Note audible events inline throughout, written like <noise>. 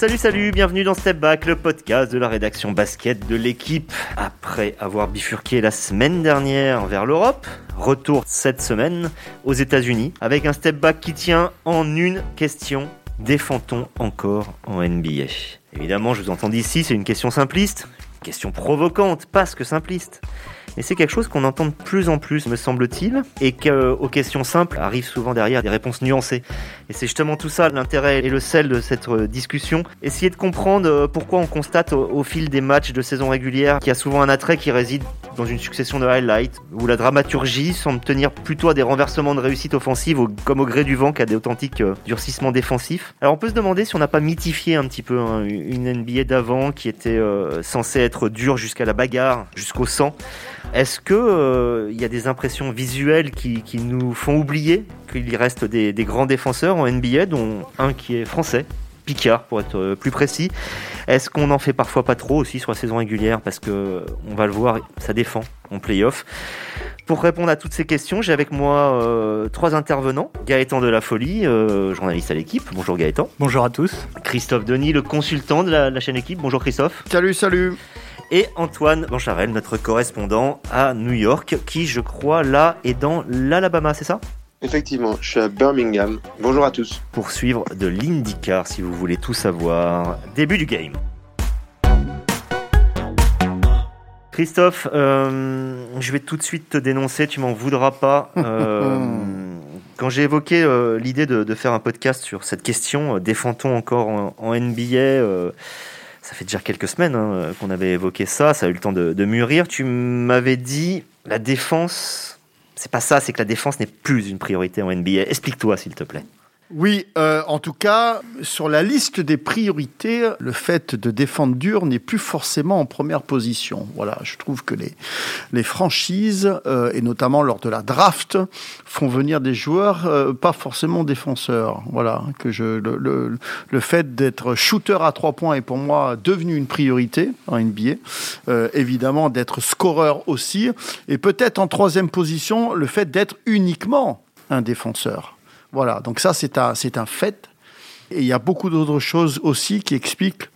Salut, salut, bienvenue dans Step Back, le podcast de la rédaction basket de l'équipe. Après avoir bifurqué la semaine dernière vers l'Europe, retour cette semaine aux États-Unis avec un Step Back qui tient en une question. Défend-on encore en NBA Évidemment, je vous entends d'ici, c'est une question simpliste, question provocante, pas que simpliste. Mais c'est quelque chose qu'on entend de plus en plus, me semble-t-il, et qu'aux questions simples arrivent souvent derrière des réponses nuancées. Et c'est justement tout ça l'intérêt et le sel de cette euh, discussion. Essayer de comprendre euh, pourquoi on constate au, fil des matchs de saison régulière qu'il y a souvent un attrait qui réside dans une succession de highlights, où la dramaturgie semble tenir plutôt à des renversements de réussite offensive, comme au gré du vent qu'à des authentiques euh, durcissements défensifs. Alors on peut se demander si on n'a pas mythifié un petit peu hein, une NBA d'avant qui était censée être dure jusqu'à la bagarre, jusqu'au sang. Est-ce que il euh, y a des impressions visuelles qui, nous font oublier qu'il y reste des, grands défenseurs en NBA, dont un qui est français, Picard pour être euh, plus précis? Est-ce qu'on n'en fait parfois pas trop aussi sur la saison régulière? Parce que on va le voir, ça défend en playoff. Pour répondre à toutes ces questions, j'ai avec moi euh, trois intervenants. Gaëtan de la Folie, journaliste à l'équipe. Bonjour Gaëtan. Bonjour à tous. Christophe Denis, le consultant de la, la chaîne équipe. Bonjour Christophe. Salut, salut et Antoine Bancharel, notre correspondant à New York, qui, je crois, là est dans l'Alabama, c'est ça? Effectivement, je suis à Birmingham. Bonjour à tous. Pour suivre de l'IndyCar, si vous voulez tout savoir. Début du game. Christophe, euh, je vais tout de suite te dénoncer, tu m'en voudras pas. <laughs> Euh, quand j'ai évoqué euh, l'idée de, faire un podcast sur cette question, défend-on encore en, en NBA ça fait déjà quelques semaines hein, qu'on avait évoqué ça, ça a eu le temps de, mûrir. Tu m'avais dit la défense, c'est pas ça, c'est que la défense n'est plus une priorité en NBA. Explique-toi, s'il te plaît. Oui, euh, en tout cas, sur la liste des priorités, le fait de défendre dur n'est plus forcément en première position. Voilà, je trouve que les, les franchises, euh, et notamment lors de la draft, font venir des joueurs euh, pas forcément défenseurs. Voilà, que je, le, le, le fait d'être shooter à trois points est pour moi devenu une priorité en NBA. évidemment, d'être scoreur aussi. Et peut-être en troisième position, le fait d'être uniquement un défenseur. Voilà, donc ça c'est un, c'est un fait. Et il y a beaucoup d'autres choses aussi qui expliquent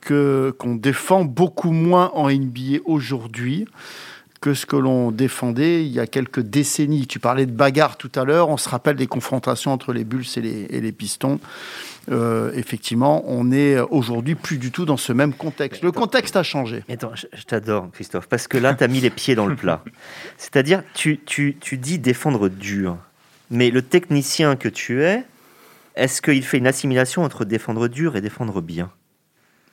que, qu'on défend beaucoup moins en NBA aujourd'hui que ce que l'on défendait il y a quelques décennies. Tu parlais de bagarre tout à l'heure, on se rappelle des confrontations entre les Bulls et les, et les Pistons. Euh, effectivement, on est aujourd'hui plus du tout dans ce même contexte. Le contexte a changé. Je, t'adore, Christophe, parce que là, tu as mis les pieds dans le plat. C'est-à-dire, tu, tu, tu dis défendre dur. Mais le technicien que tu es, est-ce qu'il fait une assimilation entre défendre dur et défendre bien?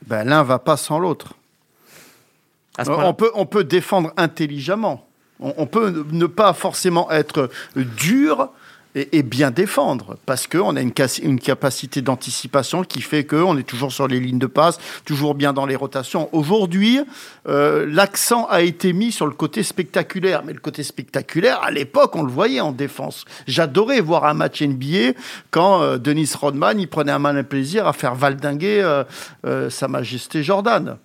Ben, L'un va pas sans l'autre. On peut, on peut défendre intelligemment. on, peut ne pas forcément être dur et, bien défendre parce qu'on a une, capacité d'anticipation qui fait qu'on est toujours sur les lignes de passe, toujours bien dans les rotations. Aujourd'hui, euh, l'accent a été mis sur le côté spectaculaire, mais le côté spectaculaire, à l'époque, on le voyait en défense. J'adorais voir un match NBA quand euh, Denis Rodman, il prenait un malin plaisir à faire valdinguer euh, Sa Majesté Jordan.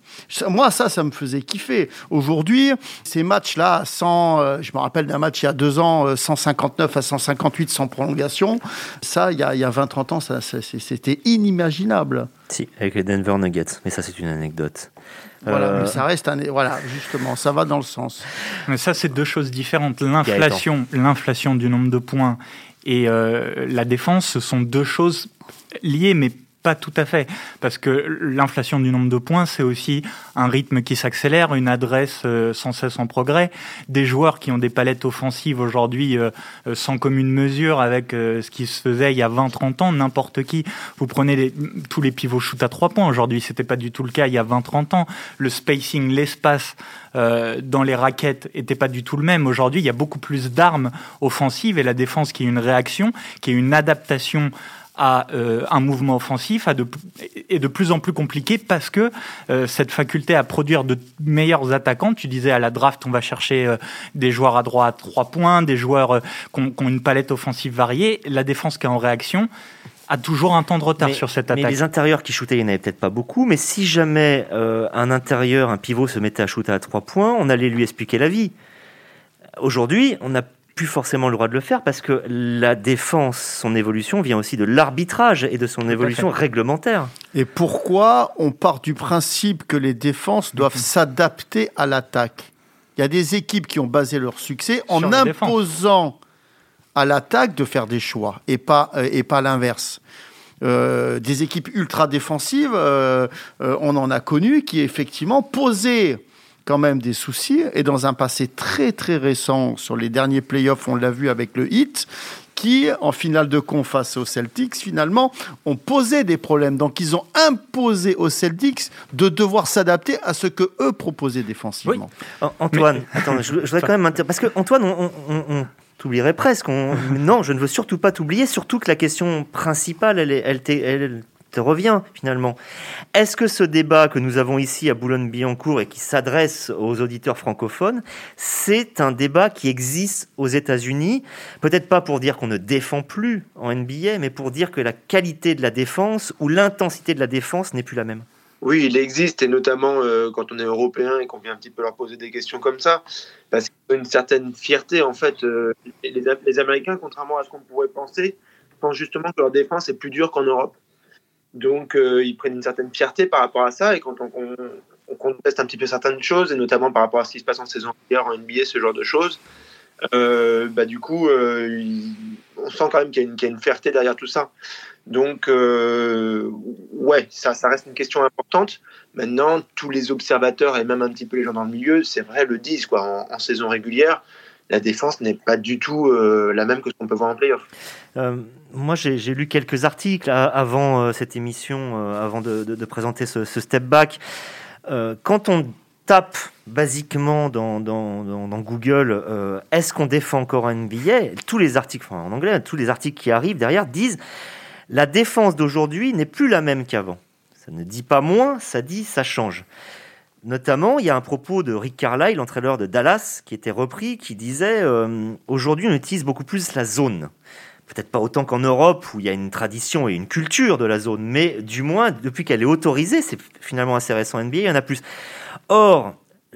Moi, ça, ça me faisait kiffer. Aujourd'hui, ces matchs-là, je me rappelle d'un match il y a deux ans, 159 à 158 sans prolongation. Ça, il y a, 20-30 ans, ça, c'était inimaginable. Si, avec les Denver Nuggets. Mais ça, c'est une anecdote. Voilà, euh, mais ça reste un, voilà, justement, ça va dans le sens. Mais ça, c'est deux choses différentes. L'inflation, l'inflation du nombre de points et euh, la défense, ce sont deux choses liées, mais pas tout à fait, parce que l'inflation du nombre de points, c'est aussi un rythme qui s'accélère, une adresse euh, sans cesse en progrès, des joueurs qui ont des palettes offensives aujourd'hui euh, euh, sans commune mesure avec ce qui se faisait il y a 20-30 ans, n'importe qui. Vous prenez tous les pivots shoot à trois points aujourd'hui, c'était pas du tout le cas il y a 20-30 ans. Le spacing, l'espace dans les raquettes était pas du tout le même. Aujourd'hui, il y a beaucoup plus d'armes offensives et la défense qui est une réaction, qui est une adaptation à euh, un mouvement offensif à de, est de plus en plus compliqué parce que euh, cette faculté à produire de meilleurs attaquants, tu disais à la draft, on va chercher euh, des joueurs à droite à trois points, des joueurs qui ont, une palette offensive variée, la défense qui est en réaction a toujours un temps de retard sur cette attaque. Mais les intérieurs qui shootaient, il n'y en avait peut-être pas beaucoup, mais si jamais un intérieur, un pivot se mettait à shooter à trois points, on allait lui expliquer la vie. Aujourd'hui, on a plus forcément le droit de le faire parce que la défense, son évolution vient aussi de l'arbitrage et de son évolution réglementaire. Et pourquoi on part du principe que les défenses doivent s'adapter à l'attaque? Il y a des équipes qui ont basé leur succès en imposant à l'attaque de faire des choix et pas, euh, et pas l'inverse. Euh, des équipes ultra défensives, euh, on en a connu qui effectivement posaient quand même des soucis. Et dans un passé très très récent, sur les derniers playoffs, on l'a vu avec le Heat, qui, en finale de con face aux Celtics, finalement, ont posé des problèmes. Donc, ils ont imposé aux Celtics de devoir s'adapter à ce que eux proposaient défensivement. Antoine, attends, je, voudrais <laughs> quand même parce que Antoine, on, on, t'oublierait presque. non, je ne veux surtout pas t'oublier, surtout que la question principale, elle, elle, elle, revient finalement. Est-ce que ce débat que nous avons ici à Boulogne-Billancourt et qui s'adresse aux auditeurs francophones, c'est un débat qui existe aux États-Unis? Peut-être pas pour dire qu'on ne défend plus en NBA, mais pour dire que la qualité de la défense ou l'intensité de la défense n'est plus la même. Oui, il existe, et notamment euh, quand on est européen et qu'on vient un petit peu leur poser des questions comme ça, parce qu'il y a une certaine fierté, en fait. Euh, les Américains, contrairement à ce qu'on pourrait penser, pensent justement que leur défense est plus dure qu'en Europe. Donc, euh, ils prennent une certaine fierté par rapport à ça. Et quand on, on, conteste un petit peu certaines choses, et notamment par rapport à ce qui se passe en saison régulière, en NBA, ce genre de choses, euh, bah, du coup, euh, on sent quand même qu'il y, a une fierté derrière tout ça. Donc, ouais, ça reste une question importante. Maintenant, tous les observateurs et même un petit peu les gens dans le milieu, c'est vrai, le disent. Quoi. En, saison régulière, la défense n'est pas du tout la même que ce qu'on peut voir en playoff. Euh, moi, j'ai lu quelques articles avant euh, cette émission, euh, avant de, présenter ce, step back. quand on tape basiquement dans, Google est-ce qu'on défend encore un NBA Tous les articles, en anglais, tous les articles qui arrivent derrière disent la défense d'aujourd'hui n'est plus la même qu'avant. Ça ne dit pas moins, ça dit ça change. Notamment, il y a un propos de Rick Carlisle, l'entraîneur de Dallas, qui était repris, qui disait aujourd'hui on utilise beaucoup plus la zone peut-être pas autant qu'en Europe où il y a une tradition et une culture de la zone, mais du moins depuis qu'elle est autorisée, c'est finalement assez récent NBA, il y en a plus. Or,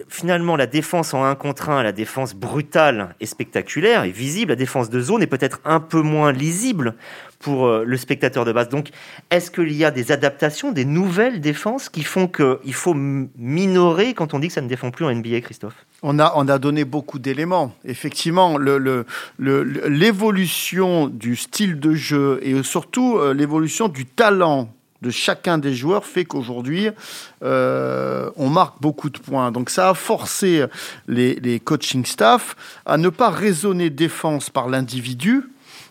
finalement, la défense en un contre un, la défense brutale et spectaculaire et visible, la défense de zone est peut-être un peu moins lisible pour euh, le spectateur de base. Donc, est-ce qu'il y a des adaptations, des nouvelles défenses qui font qu'il faut minorer quand on dit que ça ne défend plus en NBA, Christophe? On a, on a donné beaucoup d'éléments. Effectivement, l'évolution du style de jeu et surtout euh, l'évolution du talent de chacun des joueurs fait qu'aujourd'hui, euh, on marque beaucoup de points. Donc ça a forcé les, les coaching staff à ne pas raisonner défense par l'individu,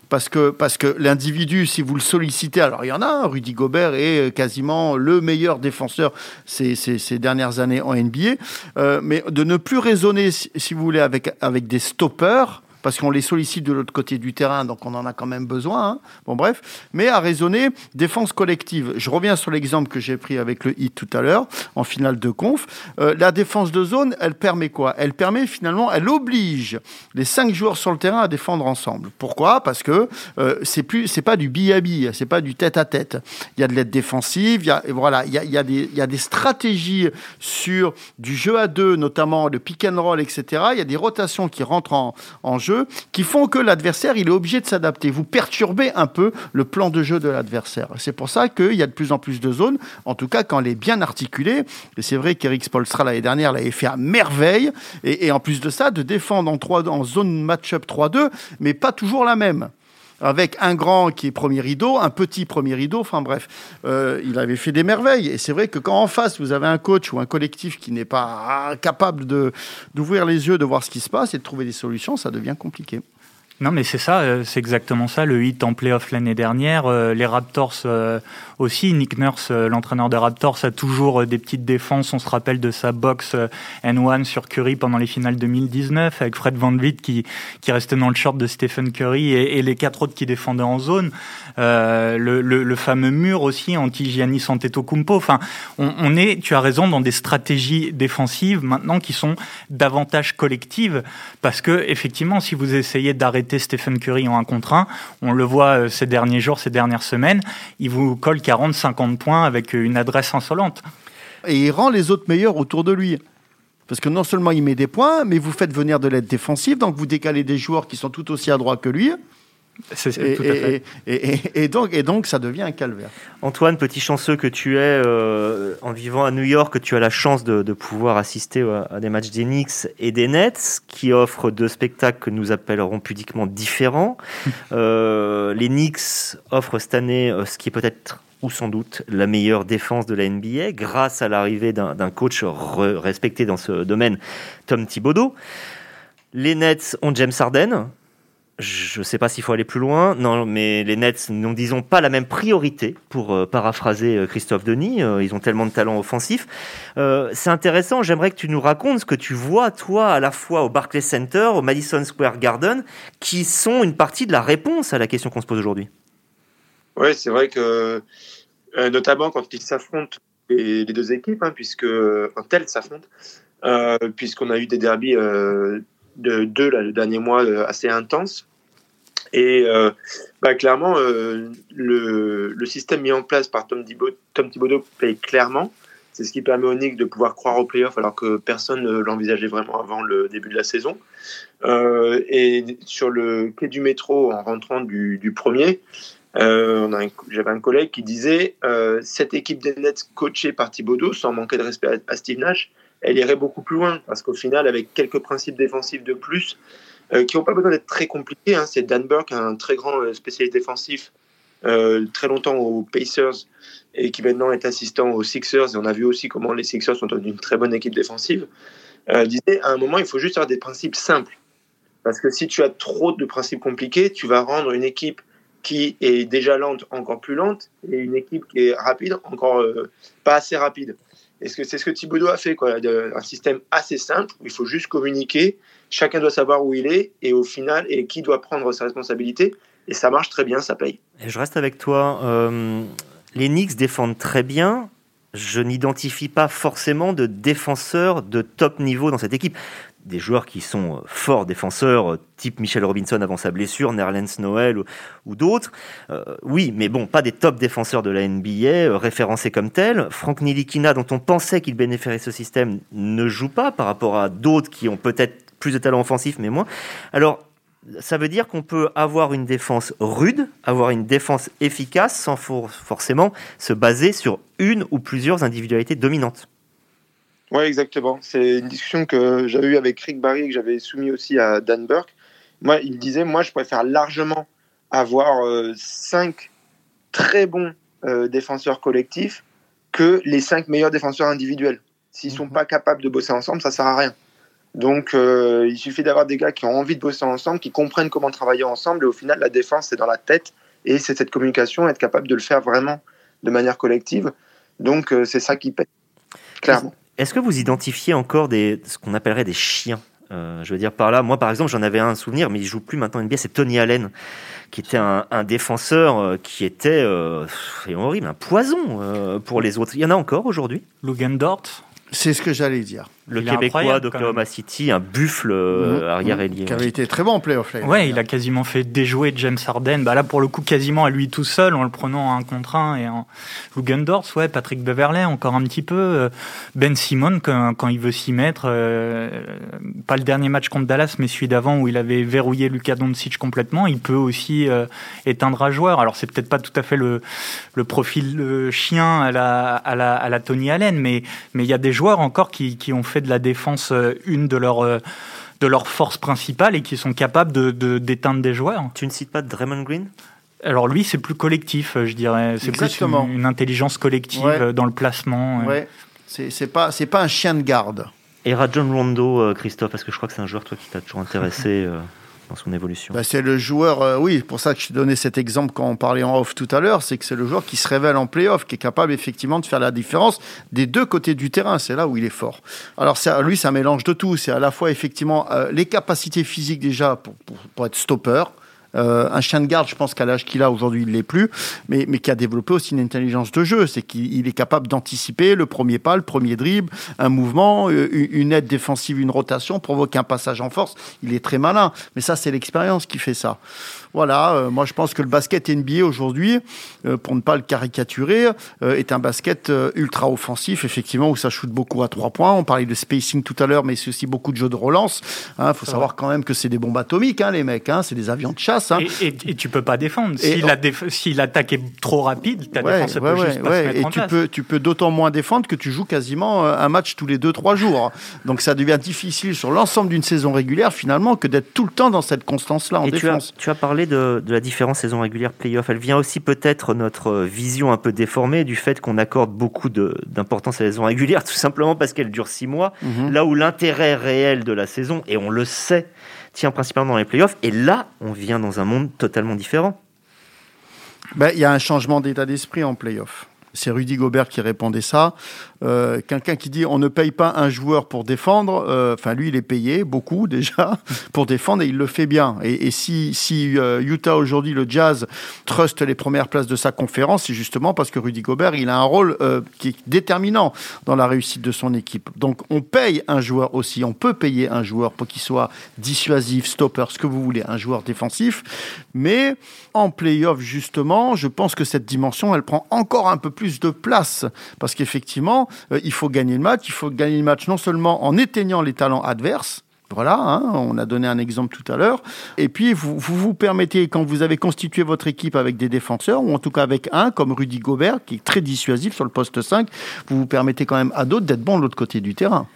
parce que, parce que l'individu, si vous le sollicitez, alors il y en a, Rudy Gobert est quasiment le meilleur défenseur ces, ces, dernières années en NBA, euh, mais de ne plus raisonner, si vous voulez, avec, avec des stoppers, parce qu'on les sollicite de l'autre côté du terrain, donc on en a quand même besoin. Hein. Bon, bref, mais à raisonner défense collective. Je reviens sur l'exemple que j'ai pris avec le hit tout à l'heure, en finale de conf. Euh, la défense de zone, elle permet quoi? Elle permet finalement, elle oblige les cinq joueurs sur le terrain à défendre ensemble. Pourquoi? Parce que euh, c'est pas du bille c'est pas du tête à tête. Il y a de l'aide défensive, il y a, voilà, il y a, des, y a des stratégies sur du jeu à deux, notamment le pick and roll, etc. Il y a des rotations qui rentrent en, en jeu qui font que l'adversaire, il est obligé de s'adapter. Vous perturbez un peu le plan de jeu de l'adversaire. C'est pour ça qu'il y a de plus en plus de zones, en tout cas quand elle est bien articulée. Et c'est vrai qu'Eric Spolstra l'année dernière l'avait fait à merveille. Et, en plus de ça, de défendre en, 3, en zone match-up 3-2, mais pas toujours la même avec un grand qui est premier rideau, un petit premier rideau, enfin bref, euh, il avait fait des merveilles. Et c'est vrai que quand en face, vous avez un coach ou un collectif qui n'est pas capable d'ouvrir les yeux, de voir ce qui se passe et de trouver des solutions, ça devient compliqué. Non, mais c'est ça, euh, c'est exactement ça. Le hit en playoff l'année dernière, euh, les Raptors aussi. Nick Nurse, l'entraîneur des Raptors, a toujours des petites défenses. On se rappelle de sa box N1 sur Curry pendant les finales 2019, avec Fred Van Vliet qui, qui restait dans le short de Stephen Curry et, les quatre autres qui défendaient en zone. le, le, fameux mur aussi anti-Giannis Antetokounmpo. Enfin, on, on est, tu as raison, dans des stratégies défensives maintenant qui sont davantage collectives, parce que effectivement, si vous essayez d'arrêter Stephen Curry en un contre 1. On le voit euh, ces derniers jours, ces dernières semaines. Il vous colle 40-50 points avec une adresse insolente. Et il rend les autres meilleurs autour de lui. Parce que non seulement il met des points, mais vous faites venir de l'aide défensive, donc vous décalez des joueurs qui sont tout aussi adroits que lui. Et, donc, et donc, ça devient un calvaire. Antoine, petit chanceux que tu es, euh, en vivant à New York, tu as la chance de, pouvoir assister à, des matchs des Knicks et des Nets, qui offrent deux spectacles que nous appellerons pudiquement différents. <laughs> Euh, les Knicks offrent cette année euh, ce qui est peut-être ou sans doute la meilleure défense de la NBA, grâce à l'arrivée d'un coach respecté dans ce domaine, Tom Thibodeau. Les Nets ont James Harden, je ne sais pas s'il faut aller plus loin. Non, mais les Nets n'ont, disons, pas la même priorité, pour euh, paraphraser euh, Christophe Denis. Euh, ils ont tellement de talent offensif. c'est intéressant. J'aimerais que tu nous racontes ce que tu vois, toi, à la fois au Barclays Center, au Madison Square Garden, qui sont une partie de la réponse à la question qu'on se pose aujourd'hui. Oui, c'est vrai que, notamment quand ils s'affrontent, les, deux équipes, hein, puisque, un tel s'affrontent, puisqu'on a eu des derbies de deux là, le dernier mois euh, assez intense. Et euh, bah, clairement, euh, le, le, système mis en place par Tom, Thibodeau, Tom Thibodeau paye clairement. C'est ce qui permet aux Knicks de pouvoir croire au playoff alors que personne ne l'envisageait vraiment avant le début de la saison. Et sur le quai du métro, en rentrant du, du premier, j'avais un collègue qui disait cette équipe des Nets coachée par Thibodeau, sans manquer de respect à, à Steve Nash, elle irait beaucoup plus loin. Parce qu'au final, avec quelques principes défensifs de plus, euh, qui n'ont pas besoin d'être très compliqués, hein, c'est Dan Burke, un très grand euh, spécialiste défensif, euh, très longtemps aux Pacers, et qui maintenant est assistant aux Sixers, et on a vu aussi comment les Sixers sont une très bonne équipe défensive, disait à un moment, il faut juste avoir des principes simples. Parce que si tu as trop de principes compliqués, tu vas rendre une équipe qui est déjà lente encore plus lente, et une équipe qui est rapide encore pas assez rapide. Et c'est ce que Thibodeau a fait, quoi. Un système assez simple où il faut juste communiquer. Chacun doit savoir où il est et au final, et qui doit prendre sa responsabilité. Et ça marche très bien, ça paye. Et je reste avec toi. Euh, les Knicks défendent très bien. Je n'identifie pas forcément de défenseurs de top niveau dans cette équipe des joueurs qui sont euh, forts défenseurs, euh, type Michel Robinson avant sa blessure, Nerlens Noël ou, d'autres. Euh, oui, mais bon, pas des top défenseurs de la NBA, référencés comme tels. Franck Nilikina, dont on pensait qu'il bénéficierait ce système, ne joue pas par rapport à d'autres qui ont peut-être plus de talent offensif, mais moins. Alors, ça veut dire qu'on peut avoir une défense rude, avoir une défense efficace sans forcément se baser sur une ou plusieurs individualités dominantes. Oui, exactement. C'est une discussion que j'avais eue avec Rick Barry et que j'avais soumis aussi à Dan Burke. Moi, il disait, moi, je préfère largement avoir euh, cinq très bons euh, défenseurs collectifs que les cinq meilleurs défenseurs individuels. S'ils sont mhm. pas capables de bosser ensemble, ça sert à rien. Donc, euh, il suffit d'avoir des gars qui ont envie de bosser ensemble, qui comprennent comment travailler ensemble. Et au final, la défense, c'est dans la tête. Et c'est cette communication, être capable de le faire vraiment de manière collective. Donc, c'est ça qui paye, clairement. Est-ce que vous identifiez encore des, ce qu'on appellerait des chiens? Euh, je veux dire par là, moi par exemple, j'en avais un souvenir, mais il joue plus maintenant NBA, c'est Tony Allen, qui était un, défenseur euh, qui était euh, horrible, un poison pour les autres. Il y en a encore aujourd'hui? Lugendort C'est ce que j'allais dire. Le Québécois d'Oklahoma City, un buffle euh, mhm. arrière ailier. Qui avait été très bon en playoff. Ouais, il a quasiment fait déjouer James Harden. Bah là, pour le coup, quasiment à lui tout seul, en le prenant un contre un. Et en Lugendorf, ouais, Patrick Beverley, encore un petit peu. Euh, ben Simon, quand, quand il veut s'y mettre. Euh, pas le dernier match contre Dallas, mais celui d'avant où il avait verrouillé Luka Doncic complètement. Il peut aussi éteindre un joueur. Alors, c'est peut-être pas tout à fait le, le profil chien à la, à, la, à la Tony Allen, mais mais il y a des joueurs encore qui, qui ont fait de la défense euh, une de leurs euh, de leurs forces principales et qui sont capables de d'éteindre des joueurs. Tu ne cites pas Draymond Green? Alors lui, c'est plus collectif, je dirais. C'est plus une, intelligence collective dans le placement. Ouais. C'est pas c'est pas un chien de garde. Et Rajon Rondo, euh, Christophe, parce que je crois que c'est un joueur toi qui t'a toujours intéressé dans son évolution bah, C'est le joueur, euh, oui, pour ça que je donnais cet exemple quand on parlait en off tout à l'heure, c'est que c'est le joueur qui se révèle en playoff, qui est capable effectivement de faire la différence des deux côtés du terrain. C'est là où il est fort. Alors lui, c'est un mélange de tout. C'est à la fois effectivement euh, les capacités physiques déjà pour, pour, être stopper, Euh, un chien de garde, je pense qu'à l'âge qu'il a aujourd'hui, il l'est plus, mais, mais qui a développé aussi une intelligence de jeu. C'est qu'il est capable d'anticiper le premier pas, le premier dribble, un mouvement, euh, une aide défensive, une rotation, provoquer un passage en force. Il est très malin. Mais ça, c'est l'expérience qui fait ça. Voilà, euh, moi je pense que le basket NBA aujourd'hui, euh, pour ne pas le caricaturer, euh, est un basket ultra offensif, effectivement, où ça shoot beaucoup à trois points. On parlait de spacing tout à l'heure, mais c'est aussi beaucoup de jeux de relance. Il hein. faut savoir quand même que c'est des bombes atomiques, hein, les mecs, hein, c'est des avions de chasse. Hein. Et, et, tu peux pas défendre. Si, la si l'attaque est trop rapide, ta défense peut juste pas se mettre Et tu peux, tu peux d'autant moins défendre que tu joues quasiment un match tous les deux, trois jours. Donc ça devient difficile sur l'ensemble d'une saison régulière, finalement, que d'être tout le temps dans cette constance-là en défense. Tu as, tu as parlé de, la différence saison régulière playoff. Elle vient aussi peut-être notre vision un peu déformée du fait qu'on accorde beaucoup d'importance à la saison régulière, tout simplement parce qu'elle dure six mois, mhm. là où l'intérêt réel de la saison, et on le sait, tient principalement dans les playoffs. Et là, on vient dans un monde totalement différent. Ben, il y a un changement d'état d'esprit en playoff. C'est Rudy Gobert qui répondait ça. Euh, quelqu'un qui dit on ne paye pas un joueur pour défendre, euh, enfin lui il est payé beaucoup <laughs> déjà pour défendre et il le fait bien. Et, si, si euh, Utah aujourd'hui, le Jazz, trust les premières places de sa conférence, c'est justement parce que Rudy Gobert il a un rôle qui est déterminant dans la réussite de son équipe. Donc on paye un joueur aussi, on peut payer un joueur pour qu'il soit dissuasif, stopper, ce que vous voulez, un joueur défensif. Mais en playoff justement, je pense que cette dimension elle prend encore un peu plus de place parce qu'effectivement euh, il faut gagner le match. Il faut gagner le match non seulement en éteignant les talents adverses, voilà, hein, on a donné un exemple tout à l'heure. Et puis, vous, vous, permettez, quand vous avez constitué votre équipe avec des défenseurs, ou en tout cas avec un, comme Rudy Gobert, qui est très dissuasif sur le poste 5, vous vous permettez quand même à d'autres d'être bons de l'autre côté du terrain.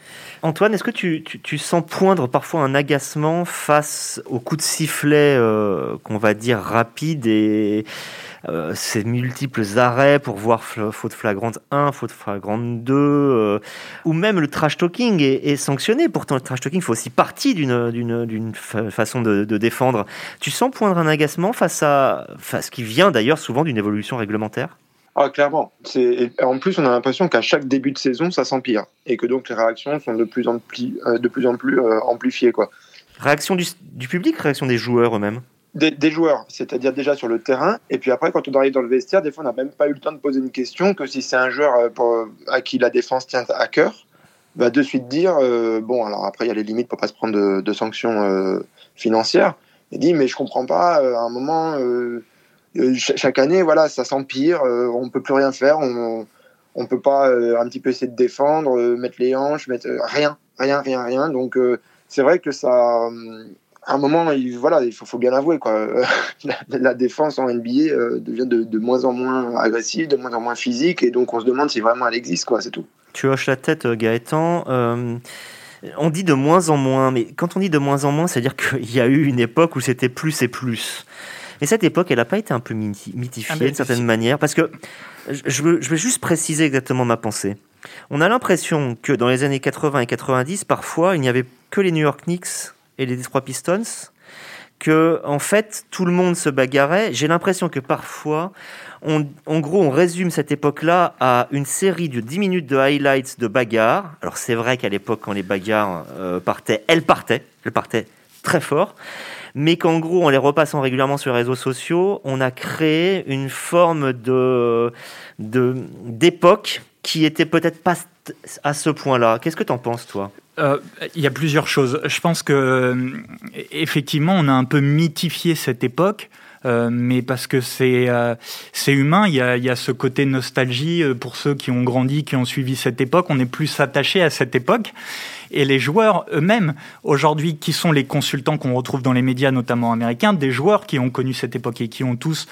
Antoine, est-ce que tu, sens poindre parfois un agacement face aux coups de sifflet euh, qu'on va dire rapides et euh, ces multiples arrêts pour voir faute flagrante 1, faute flagrante 2, euh, ou même le trash talking est, sanctionné. Pourtant, le trash talking fait aussi partie d'une façon de, défendre. Tu sens poindre un agacement face à, face ce qui vient d'ailleurs souvent d'une évolution réglementaire? Ah, clairement. En plus, on a l'impression qu'à chaque début de saison, ça s'empire. Et que donc les réactions sont de plus en plus, euh, de plus, en plus amplifiées. Quoi. Réaction du, du public, réaction des joueurs eux-mêmes? Des, joueurs, c'est-à-dire déjà sur le terrain. Et puis après, quand on arrive dans le vestiaire, des fois, on n'a même pas eu le temps de poser une question que si c'est un joueur euh, à qui la défense tient à cœur, va de suite dire euh, bon, alors après, il y a les limites pour pas se prendre de, sanctions euh, financières. Il dit mais je comprends pas. à un moment, chaque année, voilà, ça s'empire. on peut plus rien faire. On, on peut pas un petit peu essayer de défendre, mettre les hanches, mettre rien, rien, rien, rien. Donc c'est vrai que ça à un moment, il, voilà, il faut, bien l'avouer, quoi. <laughs> La, défense en NBA euh, devient de, moins en moins agressive, de moins en moins physique, et donc on se demande si vraiment elle existe, quoi. C'est tout. Tu hoches la tête, euh, Gaëtan. Euh, on dit de moins en moins, mais quand on dit de moins en moins, c'est-à-dire qu'il <laughs> y a eu une époque où c'était plus et plus. Mais cette époque, elle n'a pas été un peu mythifiée ah, de certaine manière, parce que je veux, je veux juste préciser exactement ma pensée. On a l'impression que dans les années 80 et 90, parfois, il n'y avait que les New York Knicks et les Detroit Pistons, que en fait tout le monde se bagarrait. J'ai l'impression que parfois, on, en gros, on résume cette époque-là à une série de 10 minutes de highlights de bagarres. Alors c'est vrai qu'à l'époque, quand les bagarres euh, partaient, elles partaient, elles partaient très fort. Mais qu'en gros, en les repassant régulièrement sur les réseaux sociaux, on a créé une forme de d'époque qui était peut-être pas à ce point-là. Qu'est-ce que tu en penses, toi? Euh, il y a plusieurs choses. Je pense que euh, effectivement, on a un peu mythifié cette époque. Euh, mais parce que c'est humain, il y, a, il y a ce côté nostalgie pour ceux qui ont grandi, qui ont suivi cette époque. On est plus attaché à cette époque. Et les joueurs eux-mêmes, aujourd'hui, qui sont les consultants qu'on retrouve dans les médias, notamment américains, des joueurs qui ont connu cette époque et qui ont tous,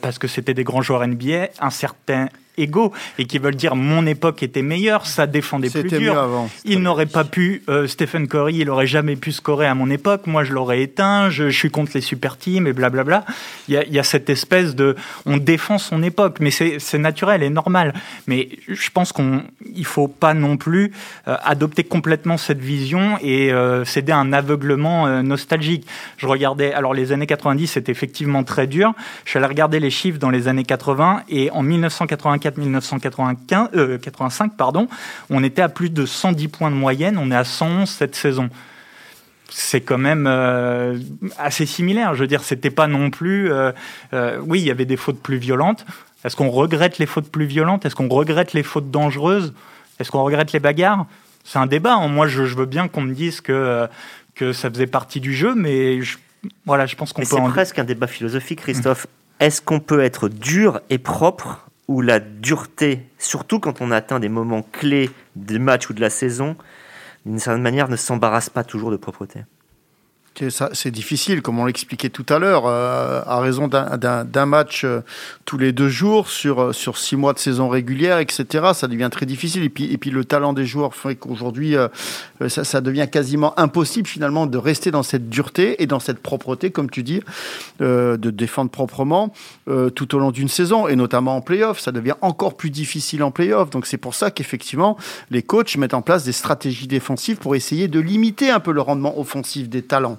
parce que c'était des grands joueurs NBA, un certain égaux et qui veulent dire mon époque était meilleure, ça défendait plus dur. Il n'aurait pas pu, euh, Stephen Curry, il aurait jamais pu scorer à mon époque. Moi, je l'aurais éteint. Je, suis contre les super teams et blablabla. Il y a, il y a cette espèce de, on défend son époque, mais c'est naturel et normal. Mais je pense qu'on, il faut pas non plus euh, adopter complètement cette vision et euh, céder à un aveuglement nostalgique. Je regardais, alors les années 90, c'était effectivement très dur. Je suis allé regarder les chiffres dans les années 80 et en 1995 1985, euh, pardon, on était à plus de 110 points de moyenne, on est à 111 cette saison. c'est quand même euh, assez similaire. Je veux dire, c'était pas non plus. Euh, euh, oui, il y avait des fautes plus violentes. Est-ce qu'on regrette les fautes plus violentes? Est-ce qu'on regrette les fautes dangereuses? Est-ce qu'on regrette les bagarres? C'est un débat. Hein. Moi, je, veux bien qu'on me dise que, que ça faisait partie du jeu, mais voilà, je pense qu'on peut. C'est presque un débat philosophique, Christophe. Est-ce qu'on peut être dur et propre ou la dureté, surtout quand on atteint des moments clés du match ou de la saison, d'une certaine manière, ne s'embarrasse pas toujours de propreté c'est difficile, comme on l'expliquait tout à l'heure, euh, à raison d'un match euh, tous les deux jours sur, euh, sur six mois de saison régulière, etc. Ça devient très difficile. Et puis, et puis le talent des joueurs fait qu'aujourd'hui, ça, ça, devient quasiment impossible finalement de rester dans cette dureté et dans cette propreté, comme tu dis, de défendre proprement tout au long d'une saison, et notamment en playoff. Ça devient encore plus difficile en playoff. Donc c'est pour ça qu'effectivement, les coachs mettent en place des stratégies défensives pour essayer de limiter un peu le rendement offensif des talents.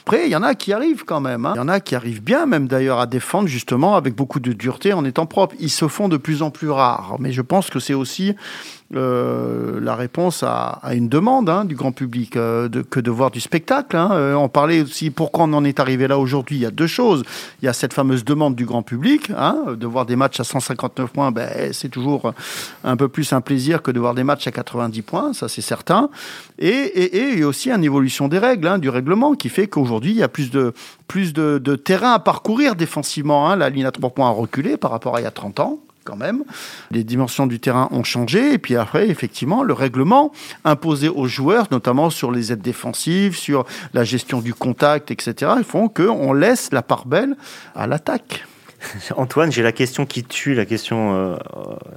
Après, il y en a qui arrivent quand même. Hein. Il y en a qui arrivent bien, même d'ailleurs, à défendre justement avec beaucoup de dureté en étant propres. Ils se font de plus en plus rares. Mais je pense que c'est aussi euh, la réponse à, une demande hein, du grand public euh, que de voir du spectacle. Hein. Euh, on parlait aussi pourquoi on en est arrivé là aujourd'hui? Il y a deux choses. Il y a cette fameuse demande du grand public de voir des matchs à 159 points. Ben, c'est toujours un peu plus un plaisir que de voir des matchs à 90 points, ça c'est certain. Et, et, et, il y a aussi une évolution des règles, du règlement, qui fait qu'aujourd'hui il y a plus de plus terrain à parcourir défensivement. Hein. La ligne à 3 points a reculé par rapport à il y a 30 ans quand même. Les dimensions du terrain ont changé et puis après, effectivement, le règlement imposé aux joueurs, notamment sur les aides défensives, sur la gestion du contact, etc., font qu'on laisse la part belle à l'attaque. <laughs> Antoine, j'ai la question qui tue, la question euh,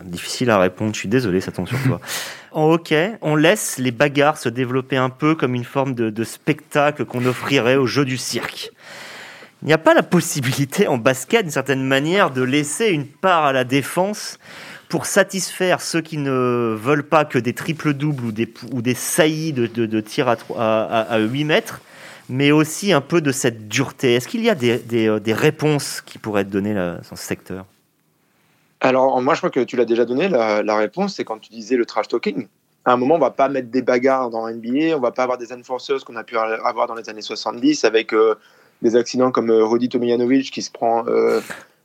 difficile à répondre. Je suis désolé, ça tombe sur toi. <laughs> en hockey, on laisse les bagarres se développer un peu comme une forme de, de spectacle qu'on offrirait au jeu du cirque. Il n'y a pas la possibilité en basket, d'une certaine manière, de laisser une part à la défense pour satisfaire ceux qui ne veulent pas que des triples doubles ou des, ou des saillies de, de, tir à, à, à, 8 mètres, mais aussi un peu de cette dureté. Est-ce qu'il y a des, des, euh, des, réponses qui pourraient être données dans ce secteur? Alors, moi, je crois que tu l'as déjà donné. La, la réponse, c'est quand tu disais le trash talking. À un moment, on va pas mettre des bagarres dans NBA, on va pas avoir des enforcers qu'on a pu avoir dans les années 70 avec euh, des accidents comme euh, Rodi Tomjanovic qui se prend euh,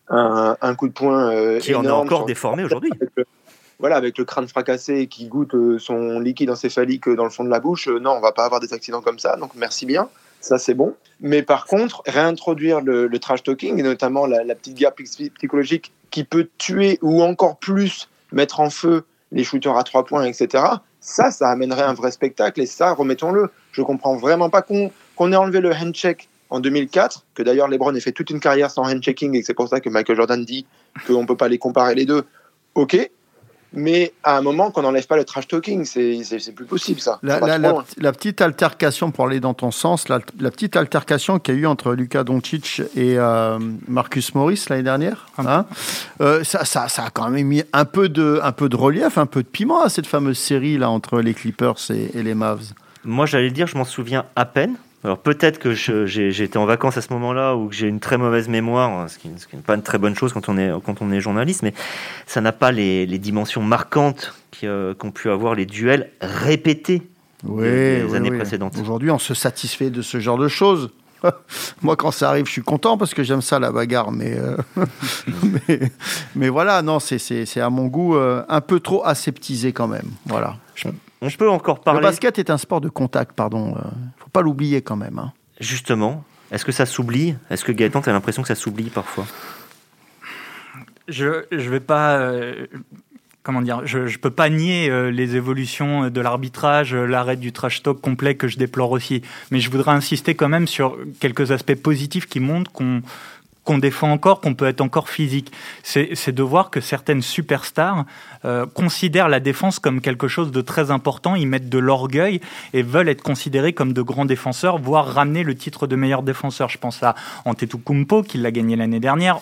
un, coup de poing qui en est encore déformé aujourd'hui. Voilà, avec le crâne fracassé qui goûte son liquide encéphalique dans le fond de la bouche, non, on va pas avoir des accidents comme ça, donc merci bien, ça c'est bon. Mais par contre, réintroduire le, trash talking, et notamment la, petite guerre psychologique qui peut tuer ou encore plus mettre en feu les shooters à trois points, etc., ça, ça amènerait un vrai spectacle, et ça, remettons-le. Je comprends vraiment pas qu'on ait enlevé le handshake en 2004, que d'ailleurs LeBron ait fait toute une carrière sans hand-checking et c'est pour ça que Michael Jordan dit qu'on ne peut pas les comparer les deux, ok. Mais à un moment, qu'on n'enlève pas le trash talking, c'est plus possible ça. La, petite altercation, pour aller dans ton sens, la, petite altercation qu'il y a eu entre Luka Doncic et euh, Marcus Morris l'année dernière, hein, euh, ça, ça, ça, a quand même mis un peu, de, un peu de relief, un peu de piment à cette fameuse série là entre les Clippers et, et les Mavs. Moi, j'allais dire, je m'en souviens à peine. Alors peut-être que été en vacances à ce moment-là ou que j'ai une très mauvaise mémoire, ce qui, n'est pas une très bonne chose quand on est, quand on est journaliste, mais ça n'a pas les, les, dimensions marquantes euh, qu'ont pu avoir les duels répétés des, années précédentes. Aujourd'hui, on se satisfait de ce genre de choses. <laughs> Moi, quand ça arrive, je suis content parce que j'aime ça, la bagarre. Mais, euh, <laughs> mais, voilà, non, c'est à mon goût euh, un peu trop aseptisé quand même. Voilà. On peut encore parler. Le basket est un sport de contact, pardon. Euh, faut pas l'oublier quand même. Hein. Justement, est-ce que ça s'oublie? Est-ce que Gaëtan, tu as l'impression que ça s'oublie parfois? Je ne vais pas. Euh, comment dire Je ne peux pas nier euh, les évolutions de l'arbitrage, l'arrêt du trash talk complet que je déplore aussi. Mais je voudrais insister quand même sur quelques aspects positifs qui montrent qu'on qu'on défend encore, qu'on peut être encore physique. C'est de voir que certaines superstars euh, considèrent la défense comme quelque chose de très important, ils mettent de l'orgueil et veulent être considérés comme de grands défenseurs, voire ramener le titre de meilleur défenseur. Je pense à Antetokounmpo qui l'a gagné l'année dernière,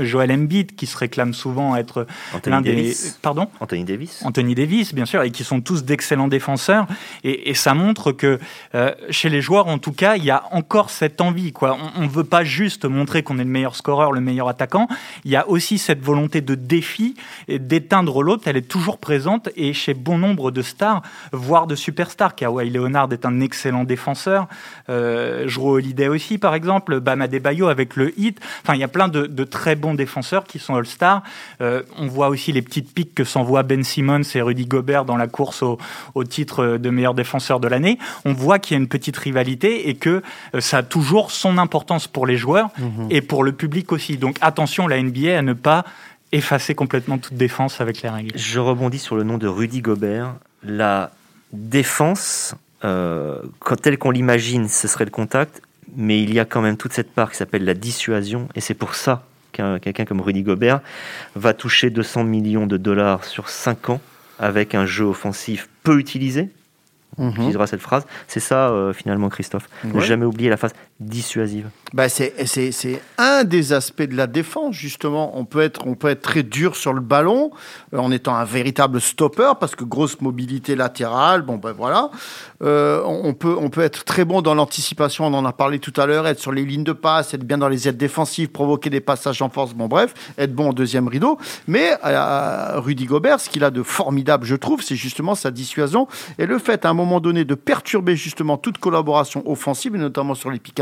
Joel Embiid qui se réclame souvent être l'un des pardon? Anthony Davis. Anthony Davis bien sûr et qui sont tous d'excellents défenseurs et, ça montre que euh, chez les joueurs en tout cas il y a encore cette envie quoi. On, ne veut pas juste montrer qu'on est le meilleur meilleur scoreur, le meilleur attaquant. Il y a aussi cette volonté de défi et d'éteindre l'autre. Elle est toujours présente et chez bon nombre de stars, voire de superstars. Kawhi Leonard est un excellent défenseur. Euh, Jrue Holiday aussi, par exemple. Bam Adebayo avec le hit. Enfin, il y a plein de, de très bons défenseurs qui sont All-Stars. Euh, on voit aussi les petites piques que s'envoient Ben Simmons et Rudy Gobert dans la course au, au titre de meilleur défenseur de l'année. On voit qu'il y a une petite rivalité et que euh, ça a toujours son importance pour les joueurs mhm. et pour le public aussi. Donc attention, la NBA, à ne pas effacer complètement toute défense avec les règles. Je rebondis sur le nom de Rudy Gobert. La défense, euh, quand telle qu'on l'imagine, ce serait le contact, mais il y a quand même toute cette part qui s'appelle la dissuasion, et c'est pour ça qu'un quelqu'un comme Rudy Gobert va toucher 200 millions de dollars sur 5 ans avec un jeu offensif peu utilisé, on mhm. utilisera cette phrase. C'est ça, euh, finalement, Christophe. Ne jamais oublier la phase dissuasive. Bah, c'est un des aspects de la défense, justement. On peut, être, on peut être très dur sur le ballon euh, en étant un véritable stopper, parce que grosse mobilité latérale, bon, ben voilà. Euh, on, peut, on peut être très bon dans l'anticipation, on en a parlé tout à l'heure, être sur les lignes de passe, être bien dans les aides défensives, provoquer des passages en force, bon, bref, être bon en deuxième rideau. Mais Rudy Gobert, ce qu'il a de formidable, je trouve, c'est justement sa dissuasion et le fait, à un moment donné de perturber justement toute collaboration offensive, notamment sur les pick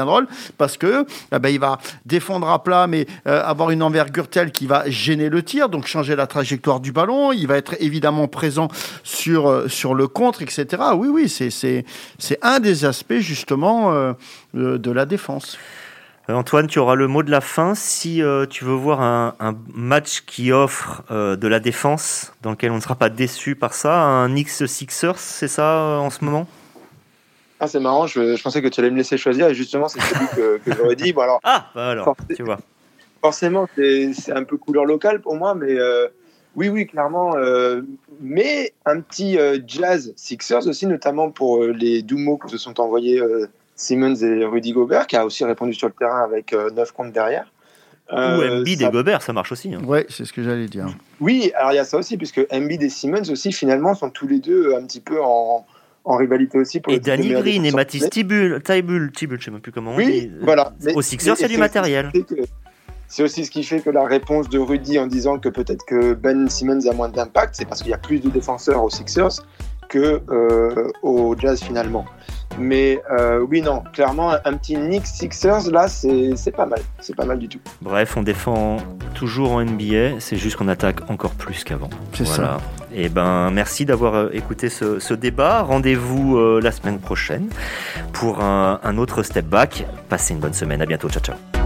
parce que eh ben, il va défendre à plat, mais euh, avoir une envergure telle qui va gêner le tir, donc changer la trajectoire du ballon. Il va être évidemment présent sur, euh, sur le contre, etc. Oui, oui, c'est un des aspects justement euh, de la défense. Antoine, tu auras le mot de la fin. Si tu veux voir un, match qui offre de la défense, dans lequel on ne sera pas déçu par ça, un X-Sixers, c'est ça en ce moment? Ah, c'est marrant, je, pensais que tu allais me laisser choisir et justement, c'est celui que, que j'aurais dit. Bon, alors, ah, bah alors, tu vois. Forcément, c'est un peu couleur locale pour moi, mais oui, oui, clairement. mais un petit jazz Sixers aussi, notamment pour les doux mots que se sont envoyés Simmons et Rudy Gobert, qui a aussi répondu sur le terrain avec 9 euh, comptes derrière. Euh, Ou Embiid et Gobert, ça marche aussi. Hein. Oui, c'est ce que j'allais dire. Oui, alors il y a ça aussi, puisque Embiid et Simmons aussi, finalement, sont tous les deux un petit peu en, en rivalité aussi. Pour et Danny Green et Mathis Tibul, Tibul, Tibul, je sais même plus comment on oui, dit. voilà. Au Sixers, c'est du matériel. C'est aussi ce qui fait que la réponse de Rudy en disant que peut-être que Ben Simmons a moins d'impact, c'est parce qu'il y a plus de défenseurs aux Sixers que euh, au Jazz finalement. Mais euh, oui, non, clairement, un petit Knicks Sixers, là, c'est pas mal. C'est pas mal du tout. Bref, on défend toujours en NBA, c'est juste qu'on attaque encore plus qu'avant. C'est ça. Et eh ben, merci d'avoir euh, écouté ce, débat. Rendez-vous euh, la semaine prochaine pour un, un autre step back. Passez une bonne semaine. À bientôt. Ciao, ciao.